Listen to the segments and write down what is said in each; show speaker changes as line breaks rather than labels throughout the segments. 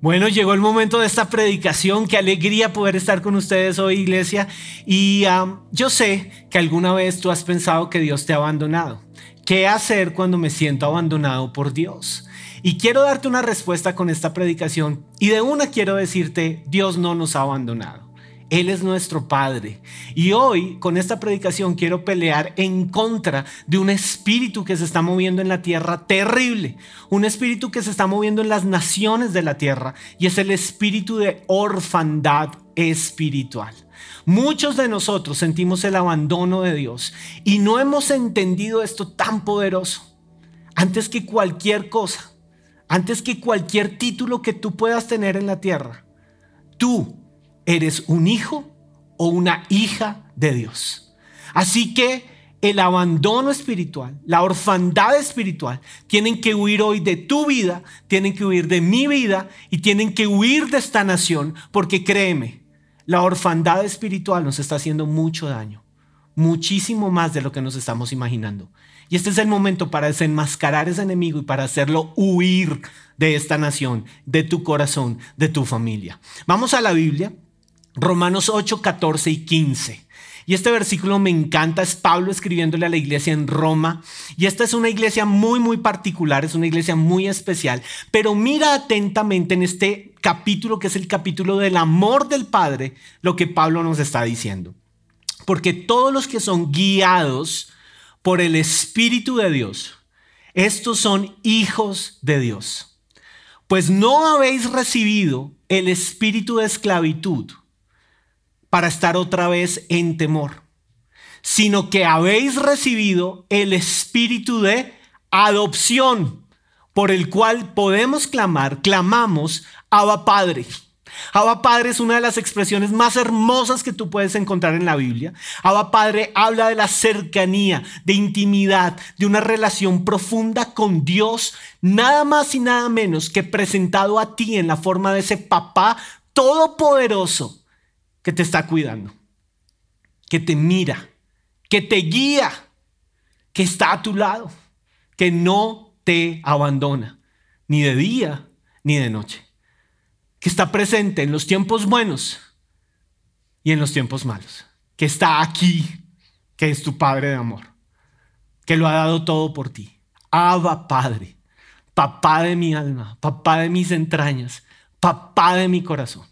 Bueno, llegó el momento de esta predicación. Qué alegría poder estar con ustedes hoy, iglesia. Y yo sé que alguna vez tú has pensado que Dios te ha abandonado. ¿Qué hacer cuando me siento abandonado por Dios? Y quiero darte una respuesta con esta predicación. Y de una quiero decirte, Dios no nos ha abandonado. Él es nuestro Padre. Y hoy con esta predicación quiero pelear en contra de un espíritu que se está moviendo en la tierra terrible. Un espíritu que se está moviendo en las naciones de la tierra. Y es el espíritu de orfandad espiritual. Muchos de nosotros sentimos el abandono de Dios y no hemos entendido esto tan poderoso. Antes que cualquier cosa, antes que cualquier título que tú puedas tener en la tierra, tú eres un hijo o una hija de Dios. Así que el abandono espiritual, la orfandad espiritual, tienen que huir hoy de tu vida, tienen que huir de mi vida y tienen que huir de esta nación, porque créeme, la orfandad espiritual nos está haciendo mucho daño, muchísimo más de lo que nos estamos imaginando. Y este es el momento para desenmascarar ese enemigo y para hacerlo huir de esta nación, de tu corazón, de tu familia. Vamos a la Biblia, Romanos 8, 14 y 15. Y este versículo me encanta, es Pablo escribiéndole a la iglesia en Roma. Y esta es una iglesia muy, muy particular, es una iglesia muy especial. Pero mira atentamente en este capítulo, que es el capítulo del amor del Padre, lo que Pablo nos está diciendo. Porque todos los que son guiados por el Espíritu de Dios, estos son hijos de Dios. Pues no habéis recibido el espíritu de esclavitud para estar otra vez en temor, sino que habéis recibido el espíritu de adopción, por el cual podemos clamar, clamamos, Abba Padre. Abba Padre es una de las expresiones más hermosas que tú puedes encontrar en la Biblia. Abba Padre habla de la cercanía, de intimidad, de una relación profunda con Dios, nada más y nada menos que presentado a ti en la forma de ese papá todopoderoso que te está cuidando, que te mira, que te guía, que está a tu lado, que no te abandona, ni de día ni de noche, que está presente en los tiempos buenos y en los tiempos malos, que está aquí, que es tu Padre de amor, que lo ha dado todo por ti. Abba Padre, papá de mi alma, papá de mis entrañas, papá de mi corazón.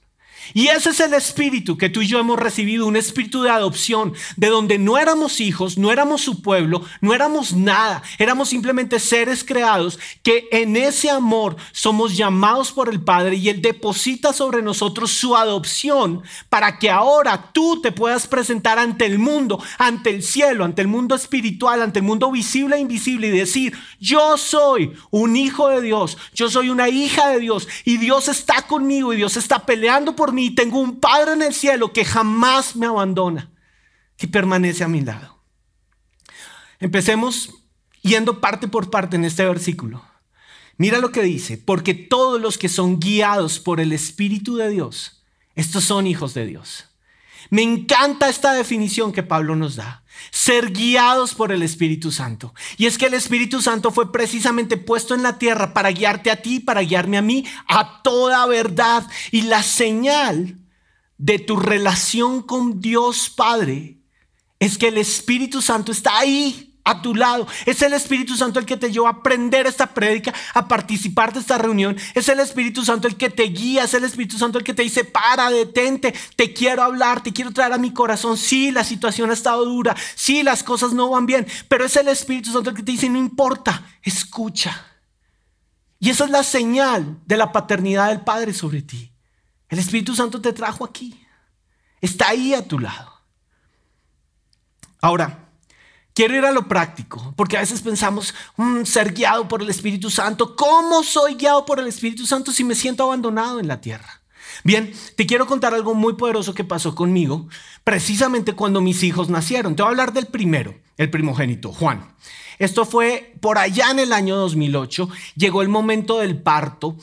Y ese es el espíritu que tú y yo hemos recibido, un espíritu de adopción, de donde no éramos hijos, no éramos su pueblo, no éramos nada, éramos simplemente seres creados que en ese amor somos llamados por el Padre y Él deposita sobre nosotros su adopción para que ahora tú te puedas presentar ante el mundo, ante el cielo, ante el mundo espiritual, ante el mundo visible e invisible y decir, yo soy un hijo de Dios, yo soy una hija de Dios y Dios está conmigo y Dios está peleando por mí, tengo un Padre en el cielo que jamás me abandona, que permanece a mi lado. Empecemos yendo parte por parte en este versículo. Mira lo que dice, porque todos los que son guiados por el Espíritu de Dios, estos son hijos de Dios. Me encanta esta definición que Pablo nos da. Ser guiados por el Espíritu Santo. Y es que el Espíritu Santo fue precisamente puesto en la tierra para guiarte a ti, para guiarme a mí, a toda verdad. Y la señal de tu relación con Dios Padre es que el Espíritu Santo está ahí a tu lado. Es el Espíritu Santo el que te lleva a aprender esta prédica, a participar de esta reunión. Es el Espíritu Santo el que te guía, es el Espíritu Santo el que te dice, para, detente, te quiero hablar, te quiero traer a mi corazón. Sí, la situación ha estado dura, sí, las cosas no van bien, pero es el Espíritu Santo el que te dice, no importa, escucha. Y esa es la señal de la paternidad del Padre sobre ti. El Espíritu Santo te trajo aquí. Está ahí a tu lado. Ahora, Quiero ir a lo práctico, porque a veces pensamos, mm, ser guiado por el Espíritu Santo, ¿cómo soy guiado por el Espíritu Santo si me siento abandonado en la tierra? Bien, te quiero contar algo muy poderoso que pasó conmigo precisamente cuando mis hijos nacieron. Te voy a hablar del primero, el primogénito, Juan. Esto fue por allá en el año 2008, llegó el momento del parto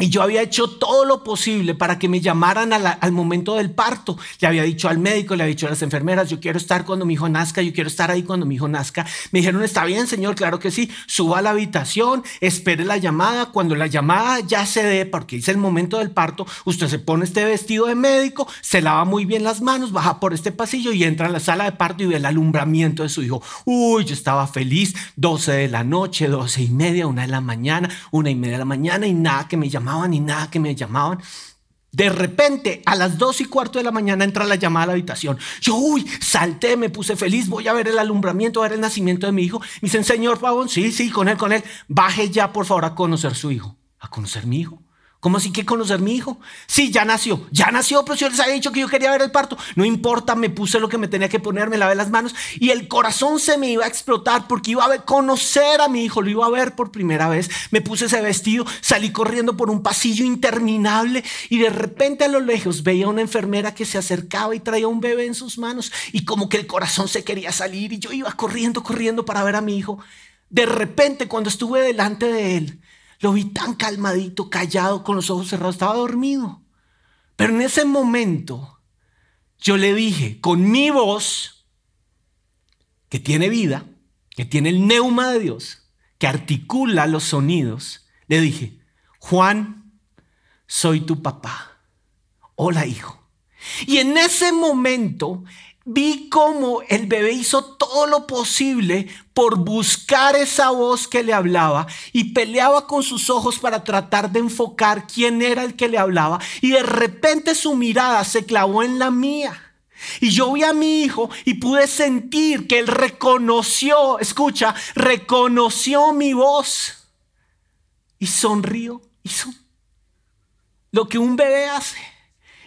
Y yo había hecho todo lo posible para que me llamaran al momento del parto. Le había dicho al médico, le había dicho a las enfermeras, yo quiero estar cuando mi hijo nazca, yo quiero estar ahí cuando mi hijo nazca. Me dijeron, está bien, señor, claro que sí. Suba a la habitación, espere la llamada. Cuando la llamada ya se dé, porque es el momento del parto, usted se pone este vestido de médico, se lava muy bien las manos, baja por este pasillo y entra a la sala de parto y ve el alumbramiento de su hijo. Uy, yo estaba feliz. 12 de la noche, 12 y media, una de la mañana, una y media de la mañana y nada que me llamara ni nada que me llamaban. De repente, a las dos y cuarto de la mañana entra la llamada a la habitación. Yo, uy, salté, me puse feliz, voy a ver el alumbramiento, a ver el nacimiento de mi hijo. Me dicen, señor Pavón, sí, sí, con él, con él. Baje ya, por favor, a conocer su hijo. ¿A conocer mi hijo? ¿Cómo así que conocer mi hijo? Sí, ya nació, ya nació, pero si yo les había dicho que yo quería ver el parto. No importa, me puse lo que me tenía que poner, me lavé las manos y el corazón se me iba a explotar porque iba a conocer a mi hijo, lo iba a ver por primera vez. Me puse ese vestido, salí corriendo por un pasillo interminable y de repente a lo lejos veía una enfermera que se acercaba y traía un bebé en sus manos y como que el corazón se quería salir y yo iba corriendo, corriendo para ver a mi hijo. De repente, cuando estuve delante de él, lo vi tan calmadito, callado, con los ojos cerrados, estaba dormido. Pero en ese momento yo le dije con mi voz, que tiene vida, que tiene el neuma de Dios, que articula los sonidos, le dije, Juan, soy tu papá. Hola, hijo. Y en ese momento vi cómo el bebé hizo todo lo posible por buscar esa voz que le hablaba y peleaba con sus ojos para tratar de enfocar quién era el que le hablaba y de repente su mirada se clavó en la mía. Y yo vi a mi hijo y pude sentir que él reconoció, escucha, reconoció mi voz y sonrió, hizo lo que un bebé hace.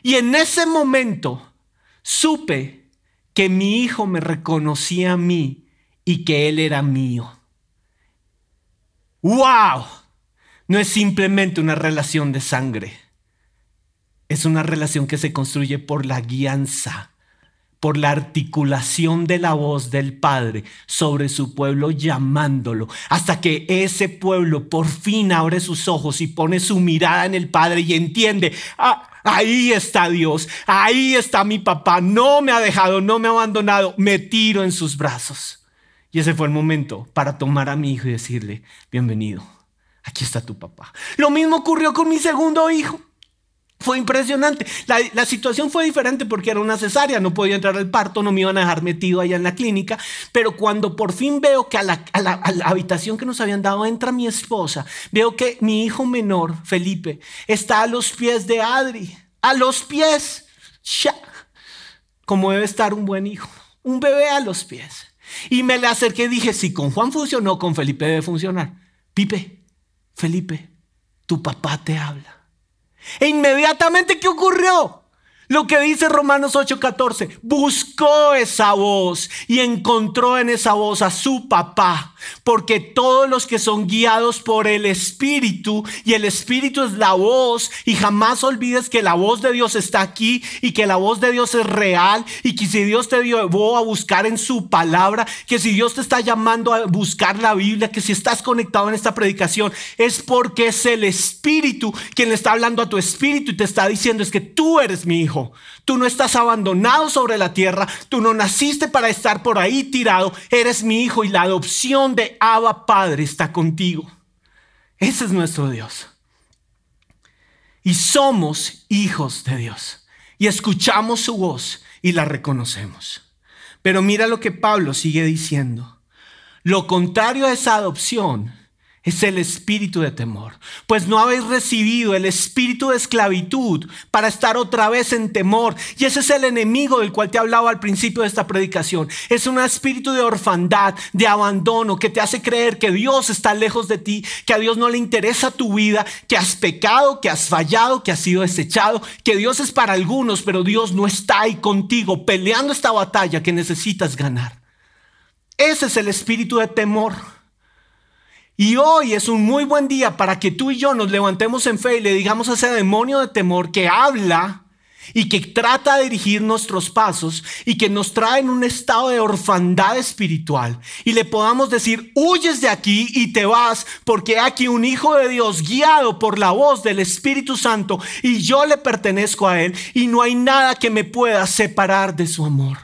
Y en ese momento supe que mi hijo me reconocía a mí y que él era mío. ¡Wow! No es simplemente una relación de sangre. Es una relación que se construye por la guianza, por la articulación de la voz del Padre sobre su pueblo llamándolo, hasta que ese pueblo por fin abre sus ojos y pone su mirada en el Padre y entiende, ah, Ahí está Dios, ahí está mi papá, no me ha dejado, no me ha abandonado, me tiro en sus brazos. Y ese fue el momento para tomar a mi hijo y decirle, bienvenido, aquí está tu papá. Lo mismo ocurrió con mi segundo hijo. Fue impresionante. La, situación fue diferente porque era una cesárea, no podía entrar al parto, no me iban a dejar metido allá en la clínica, pero cuando por fin veo que a la, habitación que nos habían dado entra mi esposa, veo que mi hijo menor, Felipe, está a los pies de Adri, a los pies, ya, como debe estar un buen hijo, un bebé a los pies. Y me le acerqué y dije, si con Juan funcionó, con Felipe debe funcionar. Pipe, Felipe, tu papá te habla. E inmediatamente, ¿qué ocurrió? Lo que dice Romanos 8:14, buscó esa voz y encontró en esa voz a su papá, porque todos los que son guiados por el Espíritu, y el Espíritu es la voz, y jamás olvides que la voz de Dios está aquí y que la voz de Dios es real, y que si Dios te llevó a buscar en su palabra, que si Dios te está llamando a buscar la Biblia, que si estás conectado en esta predicación, es porque es el Espíritu quien le está hablando a tu Espíritu y te está diciendo es que tú eres mi hijo. Tú no estás abandonado sobre la tierra. Tú no naciste para estar por ahí tirado. Eres mi hijo y la adopción de Abba Padre está contigo. Ese es nuestro Dios. Y somos hijos de Dios. Y escuchamos su voz y la reconocemos. Pero mira lo que Pablo sigue diciendo. Lo contrario a esa adopción es el espíritu de temor, pues no habéis recibido el espíritu de esclavitud para estar otra vez en temor. Y ese es el enemigo del cual te hablaba al principio de esta predicación. Es un espíritu de orfandad, de abandono, que te hace creer que Dios está lejos de ti, que a Dios no le interesa tu vida, que has pecado, que has fallado, que has sido desechado, que Dios es para algunos, pero Dios no está ahí contigo peleando esta batalla que necesitas ganar. Ese es el espíritu de temor. Y hoy es un muy buen día para que tú y yo nos levantemos en fe y le digamos a ese demonio de temor que habla y que trata de dirigir nuestros pasos y que nos trae en un estado de orfandad espiritual y le podamos decir, huyes de aquí y te vas porque aquí un hijo de Dios guiado por la voz del Espíritu Santo y yo le pertenezco a él y no hay nada que me pueda separar de su amor.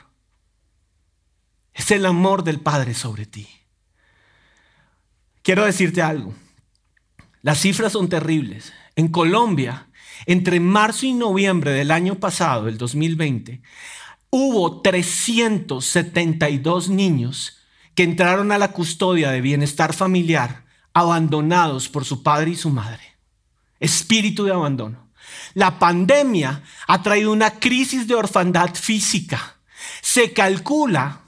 Es el amor del Padre sobre ti. Quiero decirte algo. Las cifras son terribles. En Colombia, entre marzo y noviembre del año pasado, el 2020, hubo 372 niños que entraron a la custodia de bienestar familiar abandonados por su padre y su madre. Espíritu de abandono. La pandemia ha traído una crisis de orfandad física. Se calcula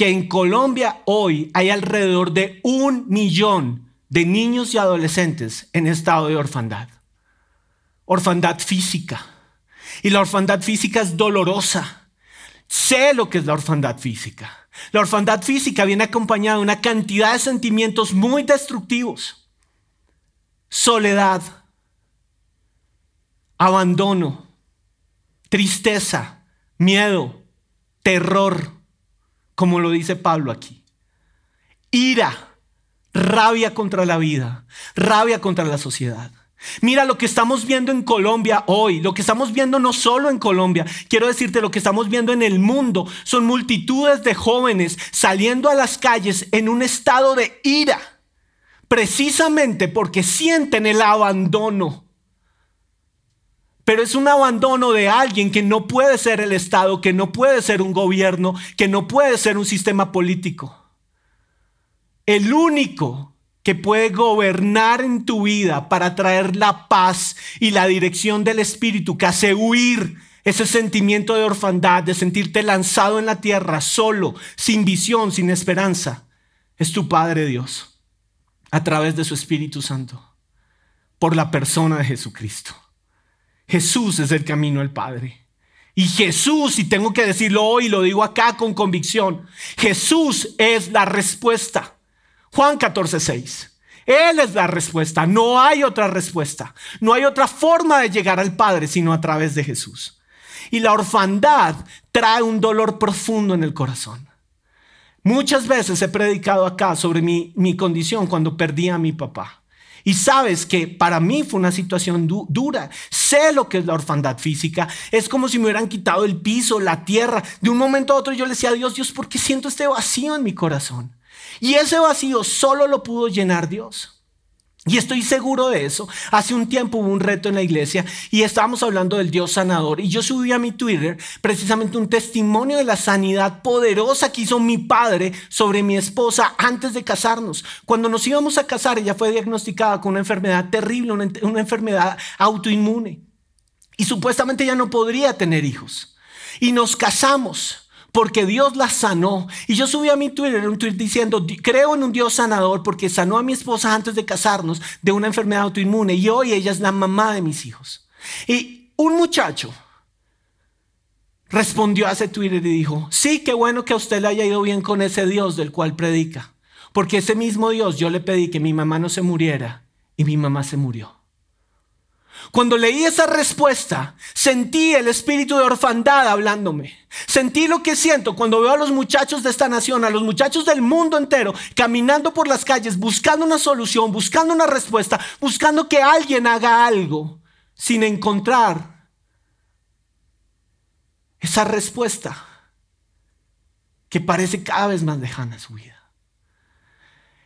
que en Colombia hoy hay alrededor de un millón de niños y adolescentes en estado de orfandad orfandad física. Y la orfandad física es dolorosa. Sé lo que es la orfandad física. La orfandad física viene acompañada de una cantidad de sentimientos muy destructivos. Soledad, abandono, tristeza, miedo, terror, como lo dice Pablo aquí. Ira, rabia contra la vida, rabia contra la sociedad. Mira lo que estamos viendo en Colombia hoy, lo que estamos viendo no solo en Colombia, quiero decirte lo que estamos viendo en el mundo, son multitudes de jóvenes saliendo a las calles en un estado de ira, precisamente porque sienten el abandono. Pero es un abandono de alguien que no puede ser el Estado, que no puede ser un gobierno, que no puede ser un sistema político. El único que puede gobernar en tu vida para traer la paz y la dirección del Espíritu que hace huir ese sentimiento de orfandad, de sentirte lanzado en la tierra, solo, sin visión, sin esperanza, es tu Padre Dios, a través de su Espíritu Santo, por la persona de Jesucristo. Jesús es el camino al Padre. Y Jesús, y tengo que decirlo hoy, lo digo acá con convicción, Jesús es la respuesta. Juan 14, 6. Él es la respuesta, no hay otra respuesta, no hay otra forma de llegar al Padre sino a través de Jesús. Y la orfandad trae un dolor profundo en el corazón. Muchas veces he predicado acá sobre mi, mi condición cuando perdí a mi papá. Y sabes que para mí fue una situación dura. Sé lo que es la orfandad física. Es como si me hubieran quitado el piso, la tierra. De un momento a otro yo le decía a Dios, Dios, ¿por qué siento este vacío en mi corazón? Y ese vacío solo lo pudo llenar Dios. Y estoy seguro de eso. Hace un tiempo hubo un reto en la iglesia y estábamos hablando del Dios sanador. Y yo subí a mi Twitter precisamente un testimonio de la sanidad poderosa que hizo mi padre sobre mi esposa antes de casarnos. Cuando nos íbamos a casar, ella fue diagnosticada con una enfermedad terrible, una, una enfermedad autoinmune. Y supuestamente ella no podría tener hijos. Y nos casamos porque Dios la sanó. Y yo subí a mi Twitter un tweet diciendo, creo en un Dios sanador porque sanó a mi esposa antes de casarnos de una enfermedad autoinmune y hoy ella es la mamá de mis hijos. Y un muchacho respondió a ese Twitter y dijo, sí, qué bueno que a usted le haya ido bien con ese Dios del cual predica, porque ese mismo Dios yo le pedí que mi mamá no se muriera y mi mamá se murió. Cuando leí esa respuesta, sentí el espíritu de orfandad hablándome. Sentí lo que siento cuando veo a los muchachos de esta nación, a los muchachos del mundo entero, caminando por las calles, buscando una solución, buscando una respuesta, buscando que alguien haga algo, sin encontrar esa respuesta que parece cada vez más lejana a su vida.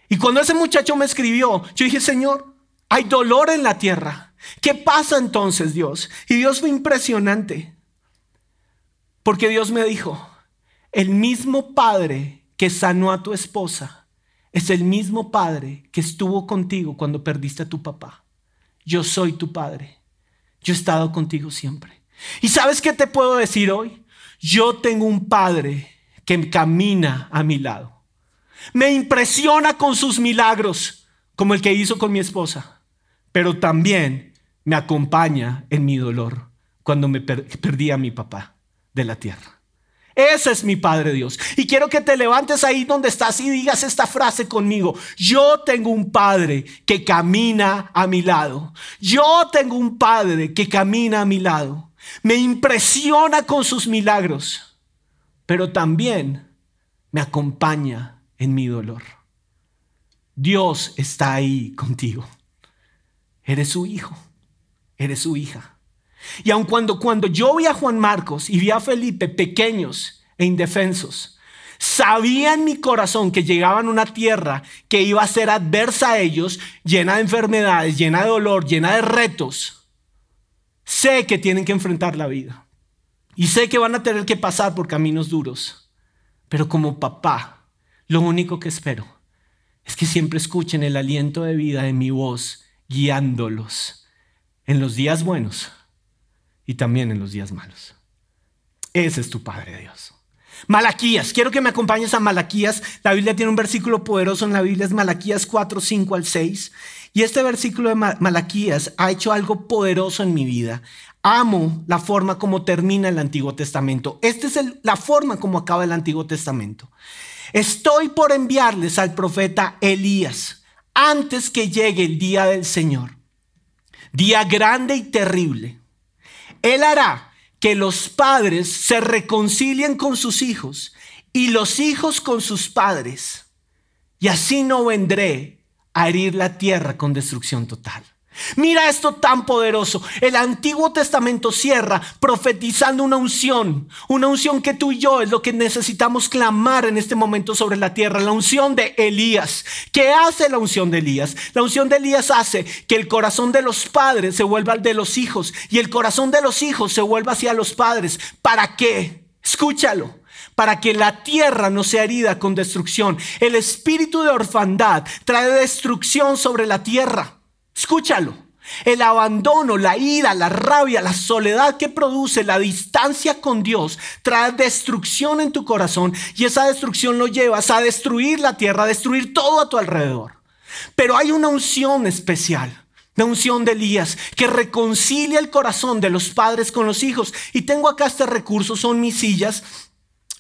Y cuando ese muchacho me escribió, yo dije, Señor, hay dolor en la tierra. ¿Qué pasa entonces, Dios? Y Dios fue impresionante. Porque Dios me dijo, el mismo Padre que sanó a tu esposa es el mismo Padre que estuvo contigo cuando perdiste a tu papá. Yo soy tu Padre. Yo he estado contigo siempre. ¿Y sabes qué te puedo decir hoy? Yo tengo un Padre que camina a mi lado. Me impresiona con sus milagros, como el que hizo con mi esposa, pero también me acompaña en mi dolor cuando me perdí a mi papá de la tierra. Ese es mi Padre Dios. Y quiero que te levantes ahí donde estás y digas esta frase conmigo. Yo tengo un Padre que camina a mi lado. Yo tengo un Padre que camina a mi lado. me impresiona con sus milagros, pero también me acompaña en mi dolor. Dios está ahí contigo. Eres su hijo, eres su hija. Y aun cuando, cuando yo vi a Juan Marcos y vi a Felipe pequeños e indefensos, sabía en mi corazón que llegaban a una tierra que iba a ser adversa a ellos, llena de enfermedades, llena de dolor, llena de retos. Sé que tienen que enfrentar la vida. Y sé que van a tener que pasar por caminos duros. Pero como papá, lo único que espero es que siempre escuchen el aliento de vida de mi voz guiándolos en los días buenos y también en los días malos. Ese es tu Padre Dios. Malaquías, quiero que me acompañes a Malaquías. La Biblia tiene un versículo poderoso en la Biblia, es Malaquías 4, 5 al 6. Y este versículo de Malaquías ha hecho algo poderoso en mi vida. Amo la forma como termina el Antiguo Testamento. Esta es la forma como acaba el Antiguo Testamento. Estoy por enviarles al profeta Elías antes que llegue el día del Señor. Día grande y terrible. Él hará que los padres se reconcilien con sus hijos y los hijos con sus padres. Y así no vendré a herir la tierra con destrucción total. Mira esto tan poderoso. El Antiguo Testamento cierra profetizando una unción, una unción que tú y yo es lo que necesitamos clamar en este momento sobre la tierra, la unción de Elías. ¿Qué hace la unción de Elías? La unción de Elías hace que el corazón de los padres se vuelva al de los hijos y el corazón de los hijos se vuelva hacia los padres. ¿Para qué? Escúchalo para que la tierra no sea herida con destrucción. El espíritu de orfandad trae destrucción sobre la tierra. Escúchalo. El abandono, la ira, la rabia, la soledad que produce la distancia con Dios trae destrucción en tu corazón y esa destrucción lo llevas a destruir la tierra, a destruir todo a tu alrededor. Pero hay una unción especial. La unción de Elías que reconcilia el corazón de los padres con los hijos. Y tengo acá este recurso, son mis sillas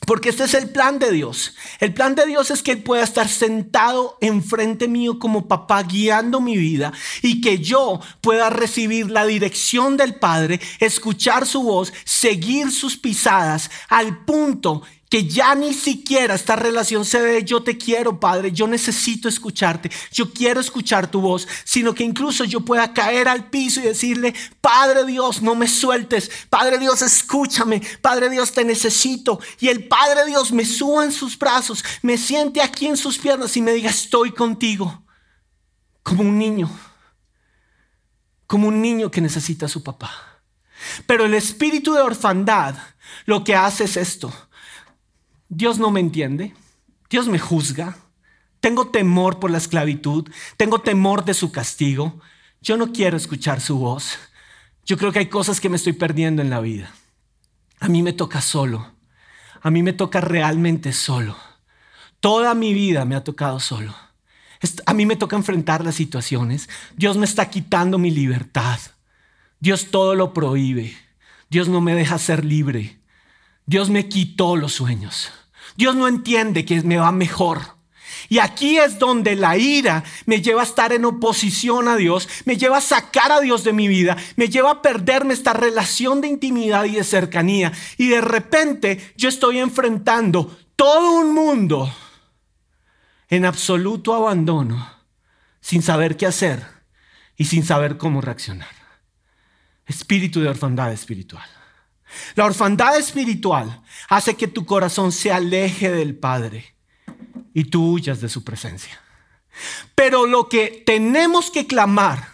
porque este es el plan de Dios. El plan de Dios es que Él pueda estar sentado enfrente mío como papá guiando mi vida y que yo pueda recibir la dirección del Padre, escuchar su voz, seguir sus pisadas al punto que ya ni siquiera esta relación se ve yo te quiero, Padre, yo necesito escucharte, yo quiero escuchar tu voz, sino que incluso yo pueda caer al piso y decirle, Padre Dios, no me sueltes, Padre Dios, escúchame, Padre Dios, te necesito. Y el Padre Dios me suba en sus brazos, me siente aquí en sus piernas y me diga, estoy contigo, como un niño, como un niño que necesita a su papá. Pero el espíritu de orfandad lo que hace es esto Dios no me entiende, Dios me juzga, tengo temor por la esclavitud, tengo temor de su castigo, yo no quiero escuchar su voz. Yo creo que hay cosas que me estoy perdiendo en la vida. A mí me toca solo, a mí me toca realmente solo. Toda mi vida me ha tocado solo. A mí me toca enfrentar las situaciones. Dios me está quitando mi libertad. Dios todo lo prohíbe. Dios no me deja ser libre. Dios me quitó los sueños. Dios no entiende que me va mejor. Y aquí es donde la ira me lleva a estar en oposición a Dios, me lleva a sacar a Dios de mi vida, me lleva a perderme esta relación de intimidad y de cercanía. Y de repente yo estoy enfrentando todo un mundo en absoluto abandono, sin saber qué hacer y sin saber cómo reaccionar. Espíritu de orfandad espiritual. La orfandad espiritual hace que tu corazón se aleje del Padre y tú huyas de su presencia. Pero lo que tenemos que clamar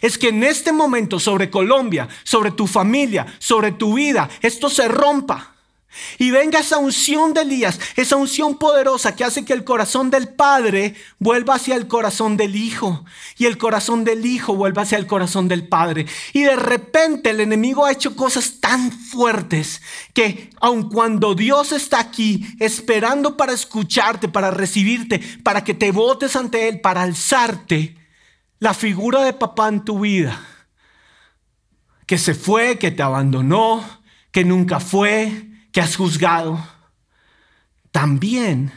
es que en este momento sobre Colombia, sobre tu familia, sobre tu vida, esto se rompa. Y venga esa unción de Elías, esa unción poderosa que hace que el corazón del Padre vuelva hacia el corazón del Hijo y el corazón del Hijo vuelva hacia el corazón del Padre. Y de repente el enemigo ha hecho cosas tan fuertes que aun cuando Dios está aquí esperando para escucharte, para recibirte, para que te votes ante Él, para alzarte, la figura de papá en tu vida, que se fue, que te abandonó, que nunca fue, que has juzgado, también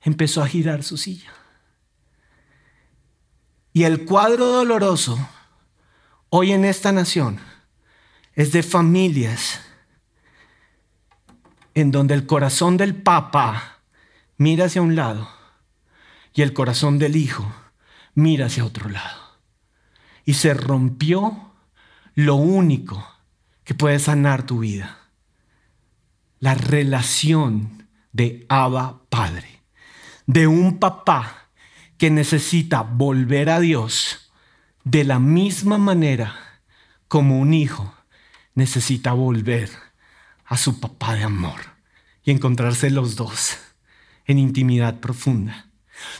empezó a girar su silla. Y el cuadro doloroso hoy en esta nación es de familias en donde el corazón del papá mira hacia un lado y el corazón del hijo mira hacia otro lado. Y se rompió lo único que puede sanar tu vida. La relación de Abba Padre. De un papá que necesita volver a Dios de la misma manera como un hijo necesita volver a su papá de amor y encontrarse los dos en intimidad profunda.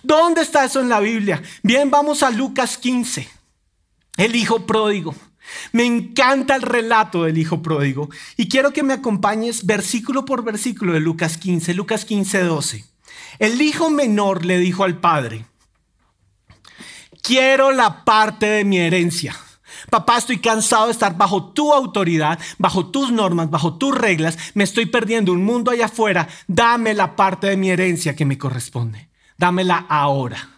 ¿Dónde está eso en la Biblia? Bien, vamos a Lucas 15, el hijo pródigo. Me encanta el relato del hijo pródigo y quiero que me acompañes versículo por versículo de Lucas 15, Lucas 15, 12. El hijo menor le dijo al padre, quiero la parte de mi herencia. Papá, estoy cansado de estar bajo tu autoridad, bajo tus normas, bajo tus reglas. Me estoy perdiendo un mundo allá afuera. Dame la parte de mi herencia que me corresponde. Dámela ahora.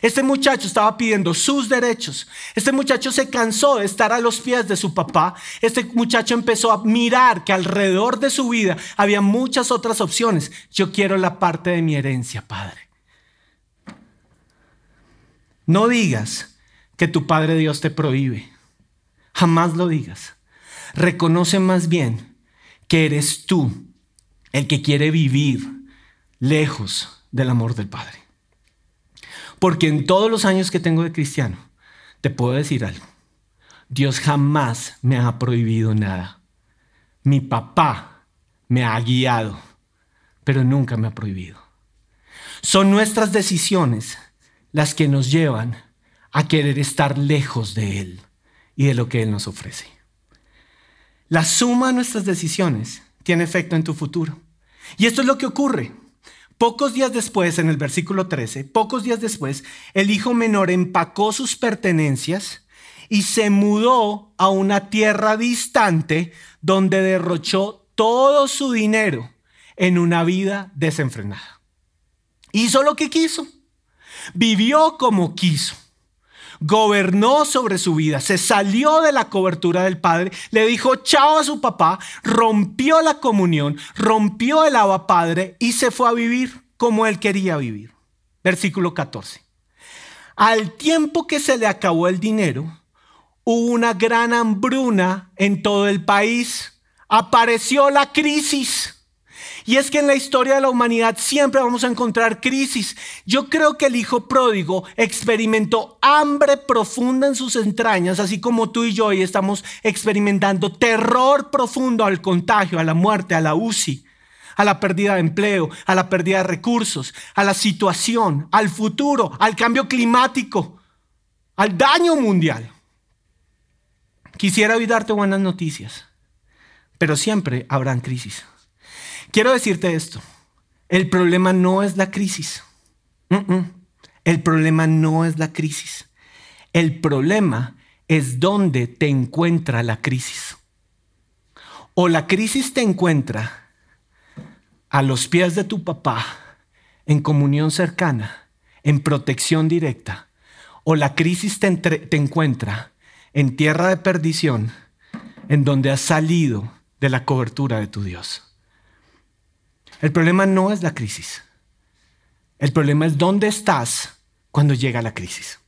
Este muchacho estaba pidiendo sus derechos. Este muchacho se cansó de estar a los pies de su papá. Este muchacho empezó a mirar que alrededor de su vida había muchas otras opciones. Yo quiero la parte de mi herencia, Padre. No digas que tu Padre Dios te prohíbe. Jamás lo digas. Reconoce más bien que eres tú el que quiere vivir lejos del amor del Padre. Porque en todos los años que tengo de cristiano, te puedo decir algo. Dios jamás me ha prohibido nada. Mi papá me ha guiado, pero nunca me ha prohibido. Son nuestras decisiones las que nos llevan a querer estar lejos de Él y de lo que Él nos ofrece. La suma de nuestras decisiones tiene efecto en tu futuro. Y esto es lo que ocurre. Pocos días después, en el versículo 13, pocos días después, el hijo menor empacó sus pertenencias y se mudó a una tierra distante donde derrochó todo su dinero en una vida desenfrenada. Hizo lo que quiso, vivió como quiso gobernó sobre su vida, se salió de la cobertura del Padre, le dijo chao a su papá, rompió la comunión, rompió el agua Padre y se fue a vivir como él quería vivir. Versículo 14. Al tiempo que se le acabó el dinero, hubo una gran hambruna en todo el país. Apareció la crisis. Y es que en la historia de la humanidad siempre vamos a encontrar crisis. Yo creo que el hijo pródigo experimentó hambre profunda en sus entrañas, así como tú y yo hoy estamos experimentando terror profundo al contagio, a la muerte, a la UCI, a la pérdida de empleo, a la pérdida de recursos, a la situación, al futuro, al cambio climático, al daño mundial. Quisiera hoy darte buenas noticias, pero siempre habrán crisis. Quiero decirte esto. El problema no es la crisis. El problema no es la crisis. El problema es dónde te encuentra la crisis. O la crisis te encuentra a los pies de tu papá, en comunión cercana, en protección directa. O la crisis te, te encuentra en tierra de perdición, en donde has salido de la cobertura de tu Dios. El problema no es la crisis. El problema es dónde estás cuando llega la crisis.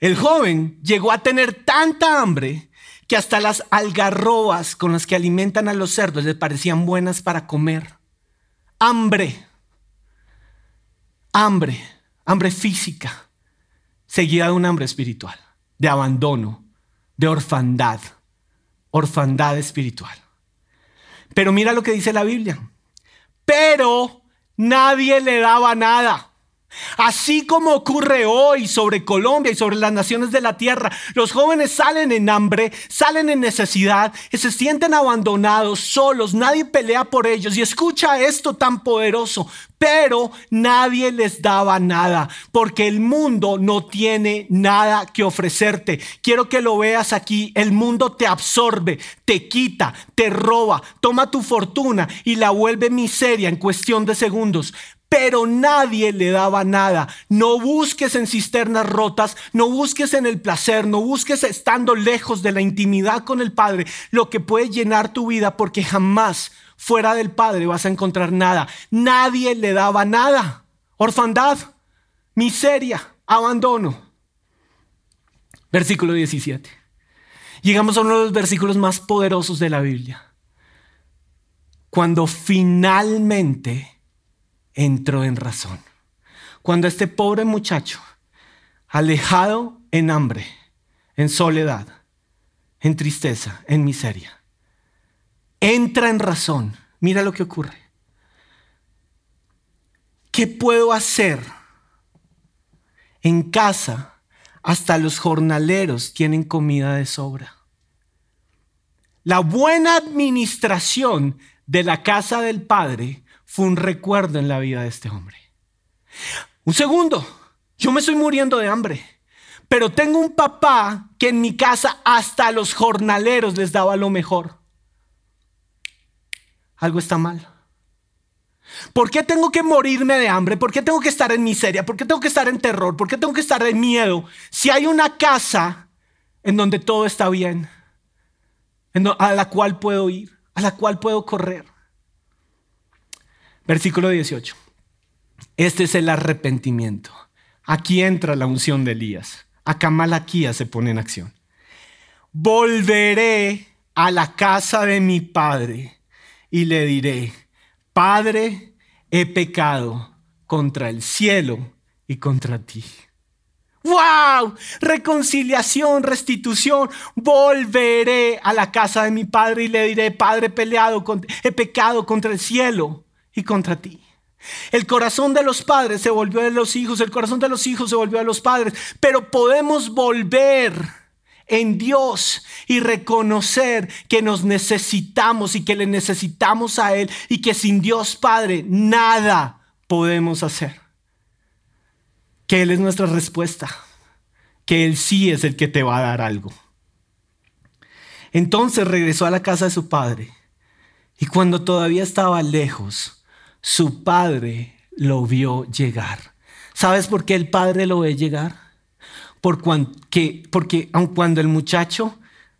El joven llegó a tener tanta hambre que hasta las algarrobas con las que alimentan a los cerdos le parecían buenas para comer. Hambre. Hambre. Hambre física. Seguida de un hambre espiritual. De abandono. De orfandad. Orfandad espiritual. Pero mira lo que dice la Biblia. Pero nadie le daba nada. Así como ocurre hoy sobre Colombia y sobre las naciones de la tierra, los jóvenes salen en hambre, salen en necesidad, se sienten abandonados, solos, nadie pelea por ellos. Y escucha esto tan poderoso, pero nadie les daba nada, porque el mundo no tiene nada que ofrecerte. Quiero que lo veas aquí, el mundo te absorbe, te quita, te roba, toma tu fortuna y la vuelve miseria en cuestión de segundos pero nadie le daba nada. No busques en cisternas rotas, no busques en el placer, no busques estando lejos de la intimidad con el Padre, lo que puede llenar tu vida, porque jamás fuera del Padre vas a encontrar nada. Nadie le daba nada. Orfandad, miseria, abandono. Versículo 17. Llegamos a uno de los versículos más poderosos de la Biblia. Cuando finalmente entró en razón. Cuando este pobre muchacho, alejado en hambre, en soledad, en tristeza, en miseria, entra en razón. Mira lo que ocurre. ¿Qué puedo hacer en casa? Hasta los jornaleros tienen comida de sobra. La buena administración de la casa del Padre fue un recuerdo en la vida de este hombre. Un segundo, yo me estoy muriendo de hambre, pero tengo un papá que en mi casa hasta a los jornaleros les daba lo mejor algo está mal. ¿Por qué tengo que morirme de hambre? ¿Por qué tengo que estar en miseria? ¿Por qué tengo que estar en terror? ¿Por qué tengo que estar en miedo? Si hay una casa en donde todo está bien, a la cual puedo ir, a la cual puedo correr. Versículo 18. Este es el arrepentimiento. Aquí entra la unción de Elías. Acá Malaquía se pone en acción. Volveré a la casa de mi padre y le diré, Padre, he pecado contra el cielo y contra ti. ¡Wow! Reconciliación, restitución. Volveré a la casa de mi padre y le diré, Padre, peleado, he pecado contra el cielo y contra ti. El corazón de los padres se volvió a los hijos, el corazón de los hijos se volvió a los padres, pero podemos volver en Dios y reconocer que nos necesitamos y que le necesitamos a Él y que sin Dios Padre nada podemos hacer. Que Él es nuestra respuesta, que Él sí es el que te va a dar algo. Entonces regresó a la casa de su padre y cuando todavía estaba lejos, su padre lo vio llegar. ¿Sabes por qué el padre lo ve llegar? porque aun cuando el muchacho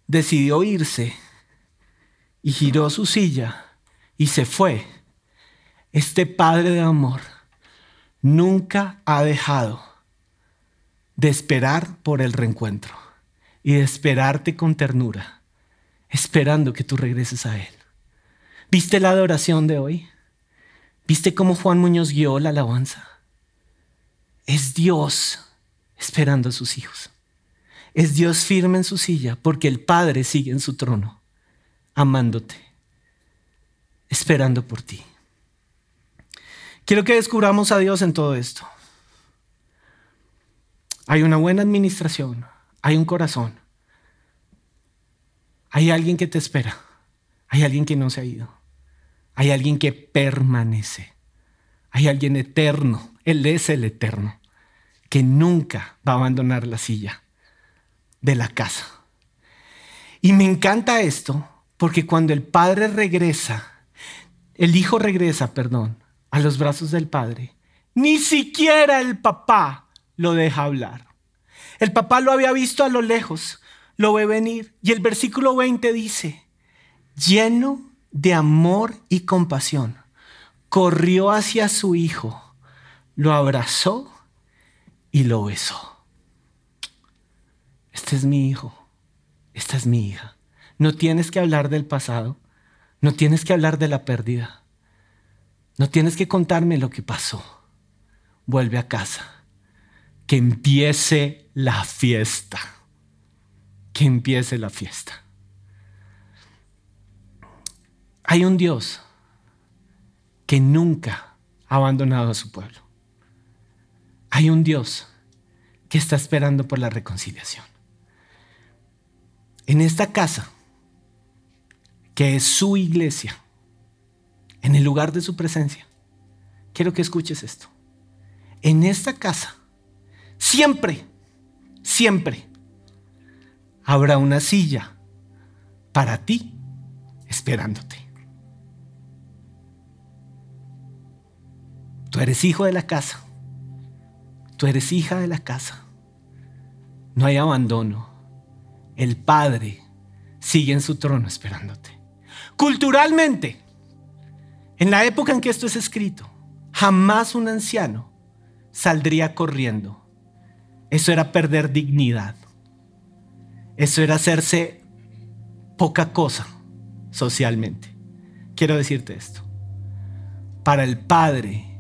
decidió irse y giró su silla y se fue, este Padre de amor nunca ha dejado de esperar por el reencuentro y de esperarte con ternura, esperando que tú regreses a Él. ¿Viste la adoración de hoy? ¿Viste cómo Juan Muñoz guió la alabanza? Es Dios esperando a sus hijos. Es Dios firme en su silla porque el Padre sigue en su trono, amándote, esperando por ti. Quiero que descubramos a Dios en todo esto. Hay una buena administración, hay un corazón, hay alguien que te espera, hay alguien que no se ha ido, hay alguien que permanece, hay alguien eterno, Él es el eterno que nunca va a abandonar la silla de la casa. Y me encanta esto porque cuando el padre regresa, el hijo regresa, perdón, a los brazos del padre, ni siquiera el papá lo deja hablar. El papá lo había visto a lo lejos, lo ve venir. Y el versículo 20 dice, lleno de amor y compasión, corrió hacia su hijo, lo abrazó y lo besó. Este es mi hijo, esta es mi hija. No tienes que hablar del pasado, no tienes que hablar de la pérdida, no tienes que contarme lo que pasó. Vuelve a casa, que empiece la fiesta, que empiece la fiesta. Hay un Dios que nunca ha abandonado a su pueblo. Hay un Dios que está esperando por la reconciliación. En esta casa, que es su iglesia, en el lugar de su presencia, quiero que escuches esto. En esta casa, siempre, siempre habrá una silla para ti esperándote. Tú eres hijo de la casa. Tú eres hija de la casa. No hay abandono. El Padre sigue en su trono esperándote. Culturalmente, en la época en que esto es escrito, jamás un anciano saldría corriendo. Eso era perder dignidad. Eso era hacerse poca cosa socialmente. Quiero decirte esto. Para el Padre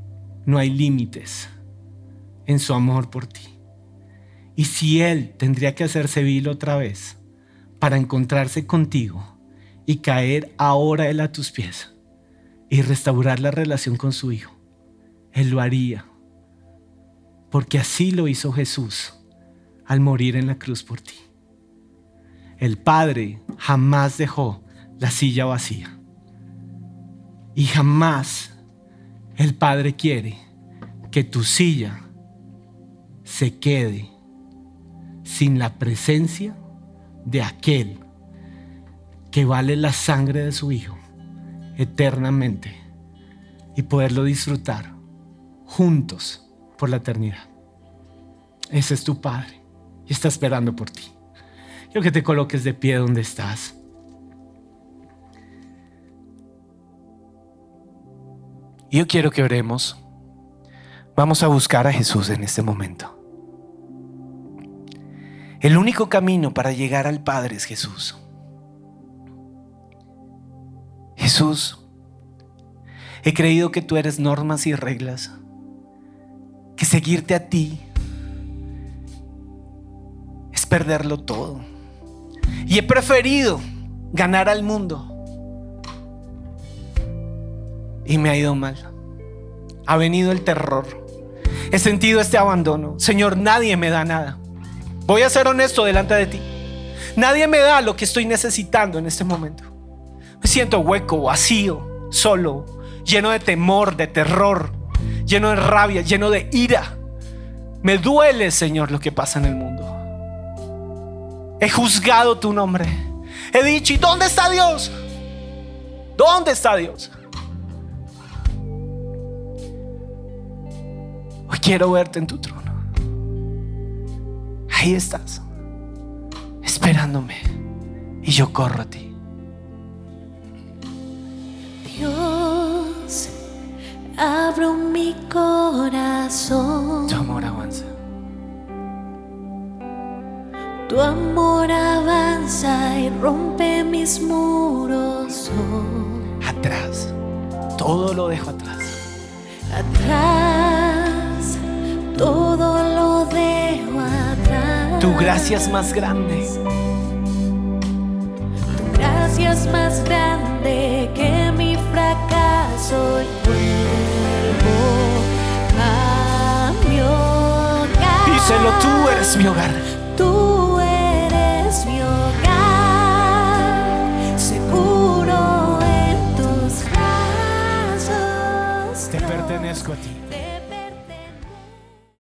no hay límites en su amor por ti. Y si Él tendría que hacerse vil otra vez para encontrarse contigo y caer ahora Él a tus pies y restaurar la relación con su Hijo, Él lo haría. Porque así lo hizo Jesús al morir en la cruz por ti. El Padre jamás dejó la silla vacía. Y jamás el Padre quiere que tu silla se quede sin la presencia de aquel que vale la sangre de su Hijo eternamente y poderlo disfrutar juntos por la eternidad. Ese es tu Padre y está esperando por ti. Quiero que te coloques de pie donde estás. Yo quiero que oremos. Vamos a buscar a Jesús en este momento. El único camino para llegar al Padre es Jesús. Jesús, he creído que tú eres normas y reglas, que seguirte a ti es perderlo todo. Y he preferido ganar al mundo. Y me ha ido mal. Ha venido el terror. He sentido este abandono. Señor, nadie me da nada. Voy a ser honesto delante de ti. Nadie me da lo que estoy necesitando en este momento. Me siento hueco, vacío, solo, lleno de temor, de terror, lleno de rabia, lleno de ira. Me duele, Señor, lo que pasa en el mundo. He juzgado tu nombre. He dicho, ¿y dónde está Dios? ¿Dónde está Dios? Hoy quiero verte en tu trono. Ahí estás, esperándome. Y yo corro a ti.
Dios, abro mi corazón.
Tu amor avanza.
Tu amor avanza y rompe mis muros. Oh,
Atrás. Todo lo dejo atrás.
atrás, todo lo dejo atrás.
Tu gracia es más grande.
Tu gracia es más grande que mi fracaso. Y vuelvo a mi hogar.
Díselo, tú eres mi hogar.
Tú eres mi hogar, seguro en tus brazos.
Te pertenezco a ti.